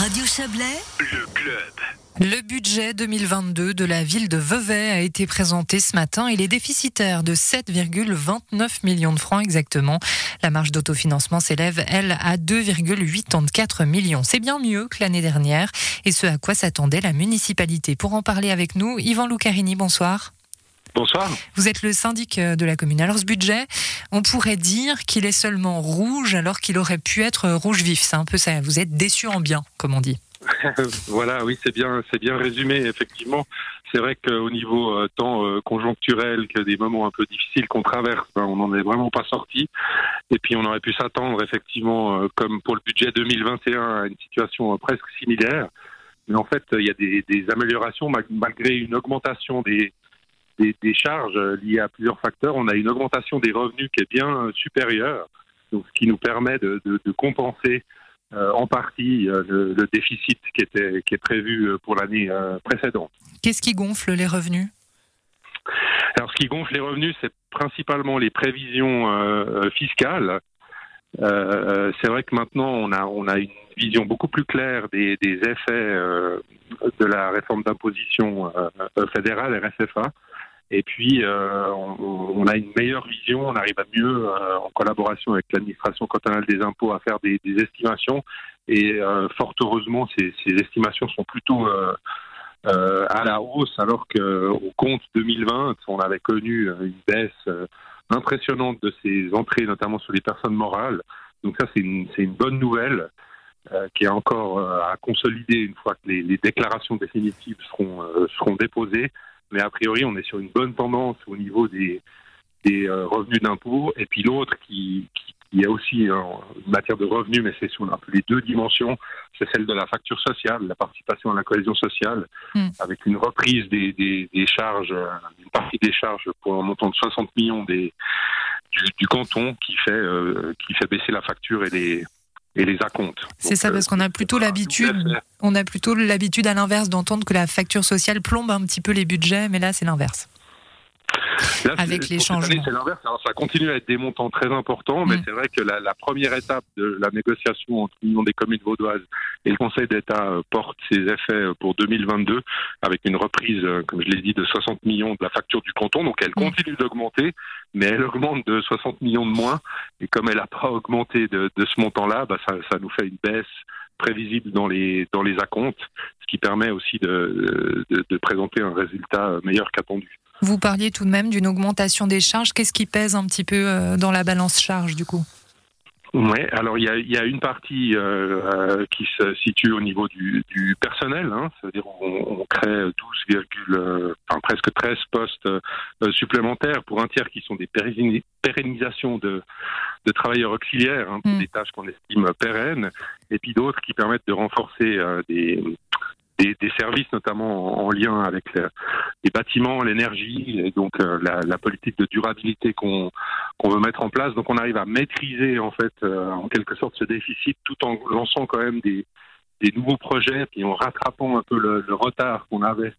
Radio Chablais, Le club. Le budget 2022 de la ville de Vevey a été présenté ce matin. Il est déficitaire de 7,29 millions de francs exactement. La marge d'autofinancement s'élève, elle, à 2,84 millions. C'est bien mieux que l'année dernière et ce à quoi s'attendait la municipalité. Pour en parler avec nous, Yvan Lucarini, bonsoir. Bonsoir. Vous êtes le syndic de la commune. Alors ce budget, on pourrait dire qu'il est seulement rouge alors qu'il aurait pu être rouge vif. C'est un peu ça. Vous êtes déçu en bien, comme on dit. voilà, oui, c'est bien, c'est bien résumé. Effectivement, c'est vrai qu'au niveau euh, tant euh, conjoncturel que des moments un peu difficiles qu'on traverse, ben, on n'en est vraiment pas sorti. Et puis, on aurait pu s'attendre effectivement, euh, comme pour le budget 2021, à une situation euh, presque similaire. Mais en fait, il y a des, des améliorations ma- malgré une augmentation des, des, des charges euh, liées à plusieurs facteurs. On a une augmentation des revenus qui est bien euh, supérieure, donc ce qui nous permet de, de, de compenser euh, en partie euh, le, le déficit qui était qui est prévu pour l'année euh, précédente. Qu'est-ce qui gonfle les revenus? Alors, ce qui gonfle les revenus, c'est principalement les prévisions fiscales. C'est vrai que maintenant, on a, on a une vision beaucoup plus claire des, des effets de la réforme d'imposition fédérale, RSFA. Et puis, euh, on, a une meilleure vision, on arrive à mieux, euh, en collaboration avec l'administration cantonale des impôts, à faire des, estimations. Et euh, fort heureusement, ces, estimations sont plutôt à la hausse, alors qu'au compte 2020, on avait connu une baisse impressionnante de ces entrées, notamment sur les personnes morales. Donc ça, c'est une, bonne nouvelle qui est encore à consolider une fois que les, déclarations définitives seront déposées. Mais a priori, on est sur une bonne tendance au niveau des, des euh, revenus d'impôt. Et puis l'autre qui, qui, qui est aussi en matière de revenus, mais c'est sur un peu les deux dimensions, c'est celle de la facture sociale, la participation à la cohésion sociale, Mm. avec une reprise des, des, des charges, euh, une partie des charges pour un montant de 60 millions des, du, du canton qui fait, euh, qui fait baisser la facture et les, et les acomptes. C'est ça, euh, parce qu'on a plutôt c'est un l'habitude, on a plutôt l'habitude à l'inverse d'entendre que la facture sociale plombe un petit peu les budgets, mais là c'est l'inverse. Là, Avec les changements. C'est l'inverse. Alors, ça continue à être des montants très importants, mais Mm. c'est vrai que la, la première étape de la négociation entre l'Union des communes vaudoises et le Conseil d'État euh, porte ses effets euh, pour 2022, avec une reprise, euh, comme je l'ai dit, de 60 millions de la facture du canton. Donc elle Mm. continue d'augmenter, mais elle augmente de 60 millions de moins. Et comme elle n'a pas augmenté de, ce montant-là, bah, ça, ça nous fait une baisse prévisible dans les dans les acomptes, ce qui permet aussi de, de, de présenter un résultat meilleur qu'attendu. Vous parliez tout de même d'une augmentation des charges. Qu'est-ce qui pèse un petit peu euh, dans la balance charge du coup? Ouais, alors il y a, y a une partie euh, euh, qui se situe au niveau du, du personnel, hein, c'est-à-dire on, on crée 12, euh, enfin presque 13 postes euh, supplémentaires pour un tiers qui sont des pérenni- pérennisations de, de travailleurs auxiliaires hein, pour Mm. des tâches qu'on estime pérennes, et puis d'autres qui permettent de renforcer euh, des, des, des services, notamment en, en lien avec le- les bâtiments, l'énergie, et donc euh, la, la politique de durabilité qu'on qu'on veut mettre en place. Donc on arrive à maîtriser en fait euh, en quelque sorte ce déficit tout en lançant quand même des, des nouveaux projets et en rattrapant un peu le, le retard qu'on avait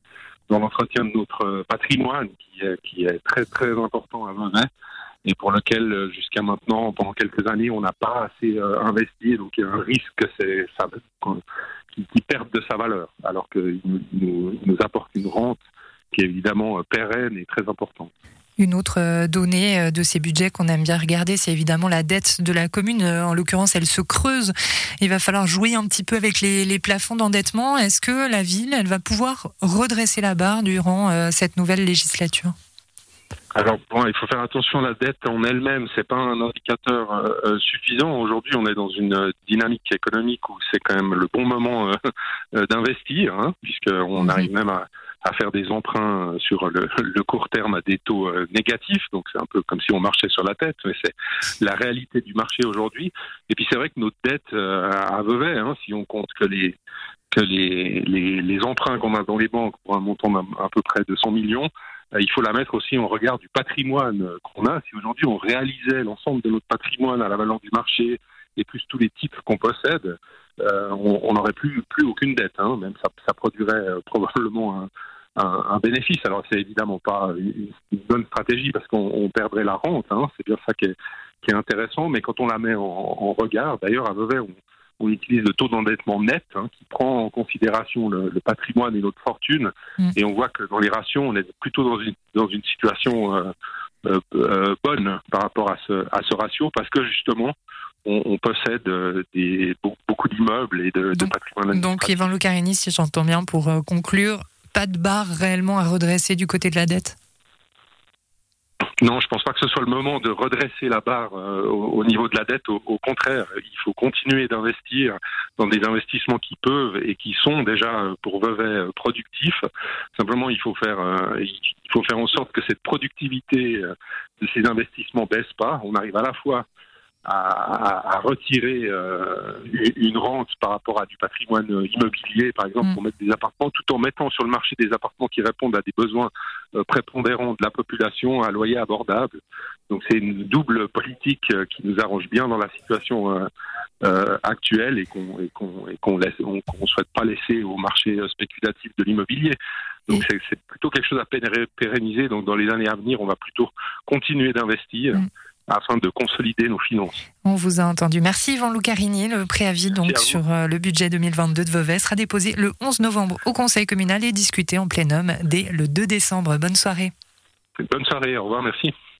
dans l'entretien de notre euh, patrimoine qui est, qui est très très important à Vevey et pour lequel euh, jusqu'à maintenant pendant quelques années on n'a pas assez euh, investi donc il y a un risque que c'est ça qui, perde de sa valeur alors qu'il nous, nous, nous apporte une rente qui est évidemment pérenne et très importante. Une autre euh, donnée euh, de ces budgets qu'on aime bien regarder, c'est évidemment la dette de la commune. Euh, En l'occurrence, elle se creuse. Il va falloir jouer un petit peu avec les, les plafonds d'endettement. Est-ce que la ville, elle va pouvoir redresser la barre durant cette nouvelle législature? Alors bon, il faut faire attention à la dette en elle-même. C'est pas un indicateur euh, suffisant. Aujourd'hui, on est dans une dynamique économique où c'est quand même le bon moment euh, d'investir, hein, puisqu'on Mhm. arrive même à, à faire des emprunts euh, sur le, court terme à des taux euh, négatifs. Donc c'est un peu comme si on marchait sur la tête, mais c'est la réalité du marché aujourd'hui. Et puis c'est vrai que notre dette euh, à Vevey, hein, si on compte que les que les, les, les emprunts qu'on a dans les banques pour un montant d'à à peu près de 100 millions, euh, il faut la mettre aussi en regard du patrimoine qu'on a. Si aujourd'hui on réalisait l'ensemble de notre patrimoine à la valeur du marché et plus tous les titres qu'on possède, euh, on n'aurait plus, plus aucune dette. Hein. Même ça, ça produirait euh, probablement un, bénéfice. Alors c'est évidemment pas une, bonne stratégie parce qu'on on perdrait la rente. Hein. C'est bien ça qui est, intéressant. Mais quand on la met en, en regard, d'ailleurs à Vevey, on, on utilise le taux d'endettement net hein, qui prend en considération le, patrimoine et notre fortune. Mm. Et on voit que dans les rations, on est plutôt dans une, dans une situation euh, euh, euh, bonne par rapport à ce, à ce ratio parce que justement, on, possède des, beaucoup d'immeubles et de, donc, patrimoine. Donc, Yvan Lucarini, si j'entends bien, pour conclure, pas de barre réellement à redresser du côté de la dette? Non, je pense pas que ce soit le moment de redresser la barre euh, au, niveau de la dette. Au, contraire, il faut continuer d'investir dans des investissements qui peuvent et qui sont déjà euh, pour Vevey euh, productifs. Simplement, il faut faire, il faut faire en sorte que cette productivité de ces investissements baisse pas. On arrive à la fois à, retirer euh, une rente par rapport à du patrimoine immobilier, par exemple, mm. pour mettre des appartements, tout en mettant sur le marché des appartements qui répondent à des besoins euh, prépondérants de la population à loyer abordable. Donc c'est une double politique euh, qui nous arrange bien dans la situation actuelle et qu'on et qu'on laisse qu'on souhaite pas laisser au marché spéculatif de l'immobilier. Donc c'est plutôt quelque chose à pérenniser. Donc dans les années à venir, on va plutôt continuer d'investir. Mm afin de consolider nos finances. On vous a entendu. Merci Yvan Lucarini. Le préavis donc sur euh, le budget 2022 de Vevey sera déposé le 11 novembre au Conseil communal et discuté en plénum dès le 2 décembre. Bonne soirée. Bonne soirée, au revoir, merci.